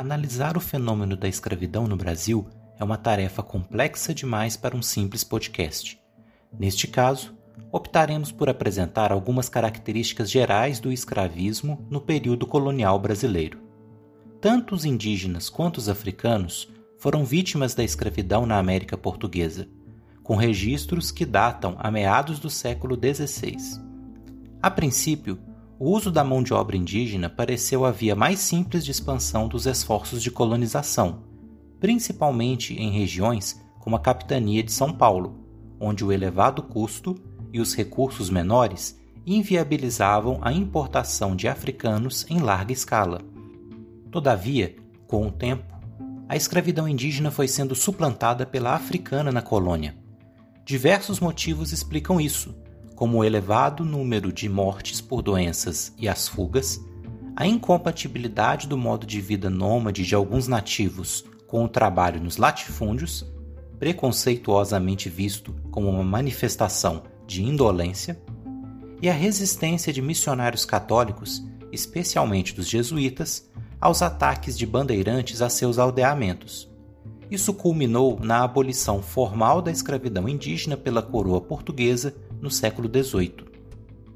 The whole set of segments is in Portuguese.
Analisar o fenômeno da escravidão no Brasil é uma tarefa complexa demais para um simples podcast. Neste caso, optaremos por apresentar algumas características gerais do escravismo no período colonial brasileiro. Tanto os indígenas quanto os africanos foram vítimas da escravidão na América Portuguesa, com registros que datam a meados do século XVI. A princípio, o uso da mão de obra indígena pareceu a via mais simples de expansão dos esforços de colonização, principalmente em regiões como a capitania de São Paulo, onde o elevado custo e os recursos menores inviabilizavam a importação de africanos em larga escala. Todavia, com o tempo, a escravidão indígena foi sendo suplantada pela africana na colônia. Diversos motivos explicam isso, como o elevado número de mortes por doenças e as fugas, a incompatibilidade do modo de vida nômade de alguns nativos com o trabalho nos latifúndios, preconceituosamente visto como uma manifestação de indolência, e a resistência de missionários católicos, especialmente dos jesuítas, aos ataques de bandeirantes a seus aldeamentos. Isso culminou na abolição formal da escravidão indígena pela coroa portuguesa no século XVIII.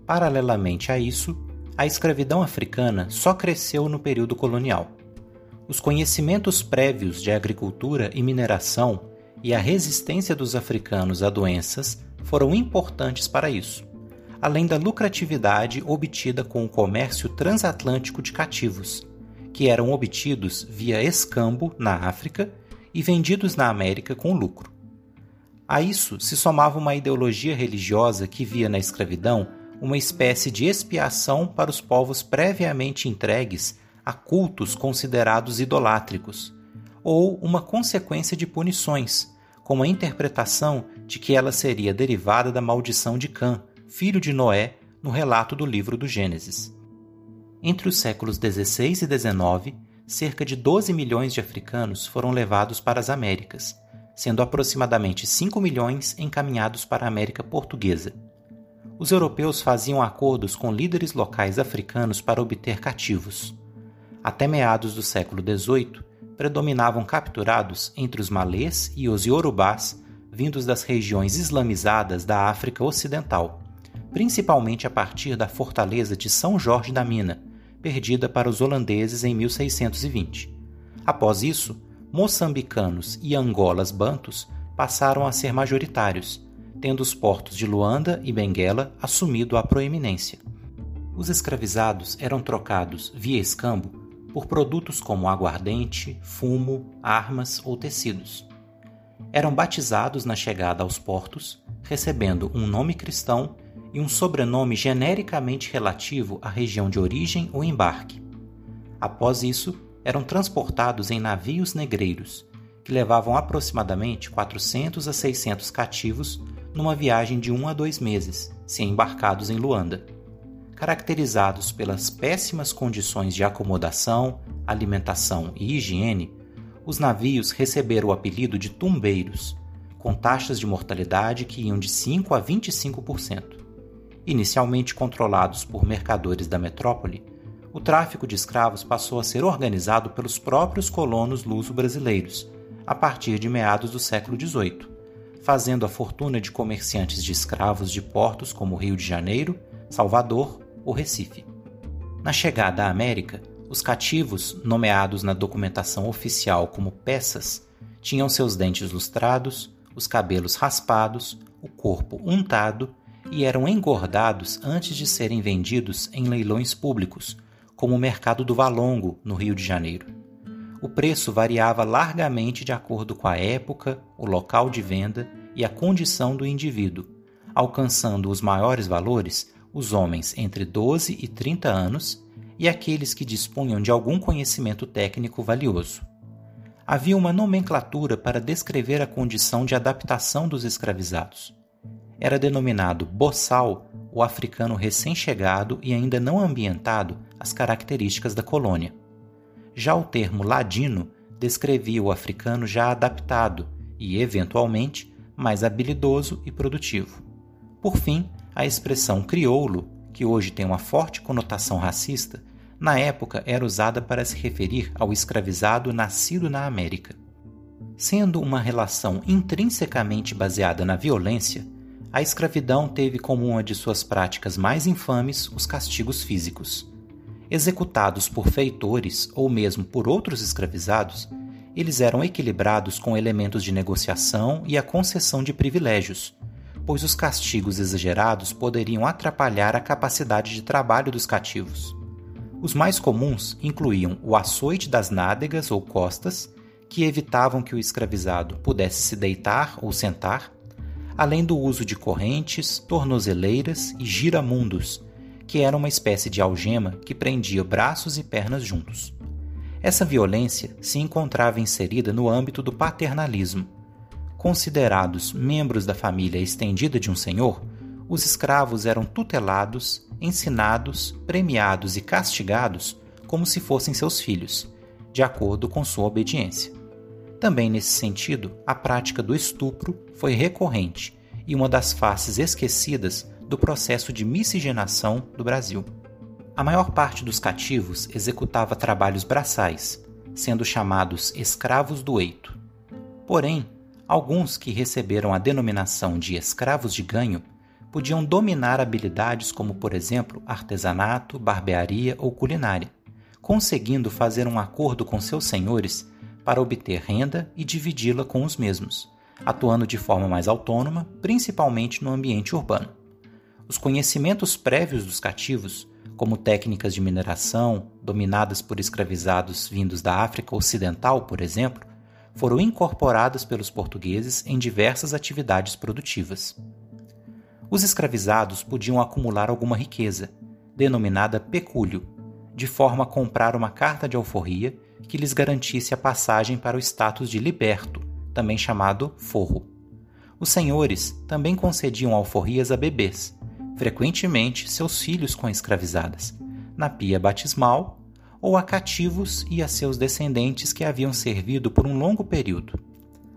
Paralelamente a isso, a escravidão africana só cresceu no período colonial. Os conhecimentos prévios de agricultura e mineração e a resistência dos africanos a doenças foram importantes para isso, além da lucratividade obtida com o comércio transatlântico de cativos, que eram obtidos via escambo na África e vendidos na América com lucro. A isso se somava uma ideologia religiosa que via na escravidão uma espécie de expiação para os povos previamente entregues a cultos considerados idolátricos, ou uma consequência de punições, como a interpretação de que ela seria derivada da maldição de Cã, filho de Noé, no relato do livro do Gênesis. Entre os séculos XVI e XIX, cerca de 12 milhões de africanos foram levados para as Américas, sendo aproximadamente 5 milhões encaminhados para a América Portuguesa. Os europeus faziam acordos com líderes locais africanos para obter cativos. Até meados do século XVIII, predominavam capturados entre os malês e os iorubás, vindos das regiões islamizadas da África Ocidental, principalmente a partir da fortaleza de São Jorge da Mina, perdida para os holandeses em 1620. Após isso, moçambicanos e angolas bantos passaram a ser majoritários, tendo os portos de Luanda e Benguela assumido a proeminência. Os escravizados eram trocados via escambo por produtos como aguardente, fumo, armas ou tecidos. Eram batizados na chegada aos portos, recebendo um nome cristão e um sobrenome genericamente relativo à região de origem ou embarque. Após isso, eram transportados em navios negreiros, que levavam aproximadamente 400 a 600 cativos numa viagem de um a dois meses, se embarcados em Luanda. Caracterizados pelas péssimas condições de acomodação, alimentação e higiene, os navios receberam o apelido de tumbeiros, com taxas de mortalidade que iam de 5 a 25%. Inicialmente controlados por mercadores da metrópole, o tráfico de escravos passou a ser organizado pelos próprios colonos luso-brasileiros, a partir de meados do século XVIII, fazendo a fortuna de comerciantes de escravos de portos como Rio de Janeiro, Salvador ou Recife. Na chegada à América, os cativos, nomeados na documentação oficial como peças, tinham seus dentes lustrados, os cabelos raspados, o corpo untado e eram engordados antes de serem vendidos em leilões públicos, como o mercado do Valongo, no Rio de Janeiro. O preço variava largamente de acordo com a época, o local de venda e a condição do indivíduo, alcançando os maiores valores os homens entre 12 e 30 anos e aqueles que dispunham de algum conhecimento técnico valioso. Havia uma nomenclatura para descrever a condição de adaptação dos escravizados era denominado boçal o africano recém-chegado e ainda não ambientado às características da colônia. Já o termo ladino descrevia o africano já adaptado e, eventualmente, mais habilidoso e produtivo. Por fim, a expressão crioulo, que hoje tem uma forte conotação racista, na época era usada para se referir ao escravizado nascido na América. Sendo uma relação intrinsecamente baseada na violência, a escravidão teve como uma de suas práticas mais infames os castigos físicos. Executados por feitores ou mesmo por outros escravizados, eles eram equilibrados com elementos de negociação e a concessão de privilégios, pois os castigos exagerados poderiam atrapalhar a capacidade de trabalho dos cativos. Os mais comuns incluíam o açoite das nádegas ou costas, que evitavam que o escravizado pudesse se deitar ou sentar, além do uso de correntes, tornozeleiras e giramundos, que era uma espécie de algema que prendia braços e pernas juntos. Essa violência se encontrava inserida no âmbito do paternalismo, Considerados membros da família estendida de um senhor, os escravos eram tutelados, ensinados, premiados e castigados como se fossem seus filhos, de acordo com sua obediência. Também nesse sentido, a prática do estupro foi recorrente e uma das faces esquecidas do processo de miscigenação do Brasil. A maior parte dos cativos executava trabalhos braçais, sendo chamados escravos do eito. Porém, Alguns que receberam a denominação de escravos de ganho podiam dominar habilidades como, por exemplo, artesanato, barbearia ou culinária, conseguindo fazer um acordo com seus senhores para obter renda e dividi-la com os mesmos, atuando de forma mais autônoma, principalmente no ambiente urbano. Os conhecimentos prévios dos cativos, como técnicas de mineração, dominadas por escravizados vindos da África Ocidental, por exemplo, foram incorporadas pelos portugueses em diversas atividades produtivas. Os escravizados podiam acumular alguma riqueza, denominada pecúlio, de forma a comprar uma carta de alforria que lhes garantisse a passagem para o status de liberto, também chamado forro. Os senhores também concediam alforrias a bebês, frequentemente seus filhos com escravizadas, na pia batismal ou a cativos e a seus descendentes que haviam servido por um longo período.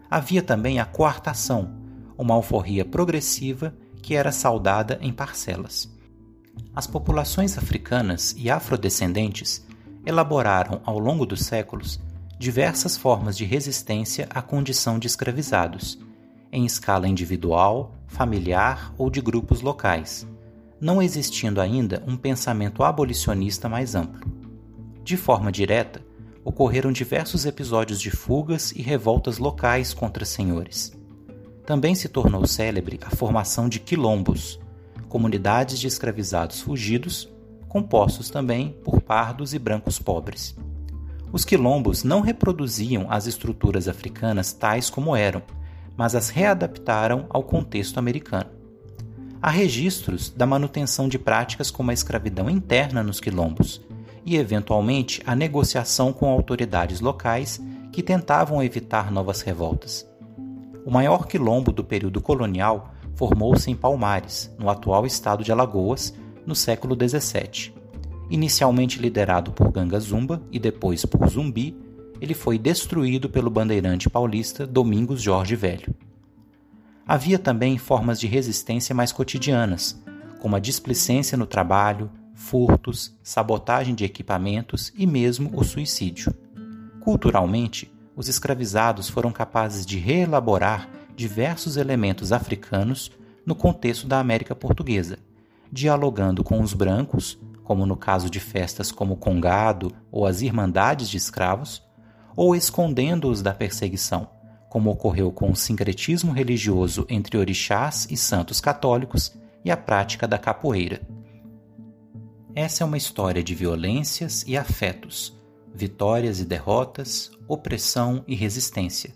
Havia também a coartação, uma alforria progressiva que era saudada em parcelas. As populações africanas e afrodescendentes elaboraram ao longo dos séculos diversas formas de resistência à condição de escravizados, em escala individual, familiar ou de grupos locais, não existindo ainda um pensamento abolicionista mais amplo. De forma direta, ocorreram diversos episódios de fugas e revoltas locais contra senhores. Também se tornou célebre a formação de quilombos, comunidades de escravizados fugidos, compostos também por pardos e brancos pobres. Os quilombos não reproduziam as estruturas africanas tais como eram, mas as readaptaram ao contexto americano. Há registros da manutenção de práticas como a escravidão interna nos quilombos, e, eventualmente, a negociação com autoridades locais que tentavam evitar novas revoltas. O maior quilombo do período colonial formou-se em Palmares, no atual estado de Alagoas, no século XVII. Inicialmente liderado por Ganga Zumba e depois por Zumbi, ele foi destruído pelo bandeirante paulista Domingos Jorge Velho. Havia também formas de resistência mais cotidianas, como a displicência no trabalho, furtos, sabotagem de equipamentos e mesmo o suicídio. Culturalmente, os escravizados foram capazes de reelaborar diversos elementos africanos no contexto da América Portuguesa, dialogando com os brancos, como no caso de festas como o Congado ou as Irmandades de Escravos, ou escondendo-os da perseguição, como ocorreu com o sincretismo religioso entre orixás e santos católicos e a prática da capoeira. Essa é uma história de violências e afetos, vitórias e derrotas, opressão e resistência,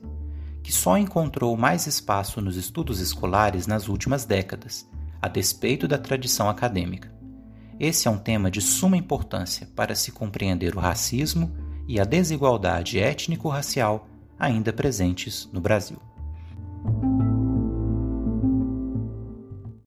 que só encontrou mais espaço nos estudos escolares nas últimas décadas, a despeito da tradição acadêmica. Esse é um tema de suma importância para se compreender o racismo e a desigualdade étnico-racial ainda presentes no Brasil.